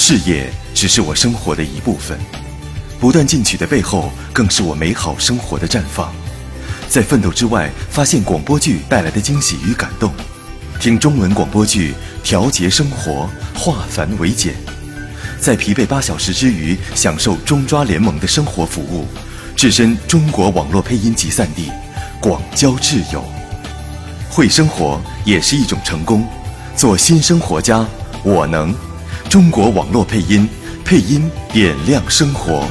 事业只是我生活的一部分，不断进取的背后，更是我美好生活的绽放。在奋斗之外，发现广播剧带来的惊喜与感动。听中文广播剧，调节生活，化繁为简。在疲惫八小时之余，享受中抓联盟的生活服务。置身中国网络配音集散地，广交挚友。会生活也是一种成功。做新生活家，我能。中国网络配音，配音点亮生活。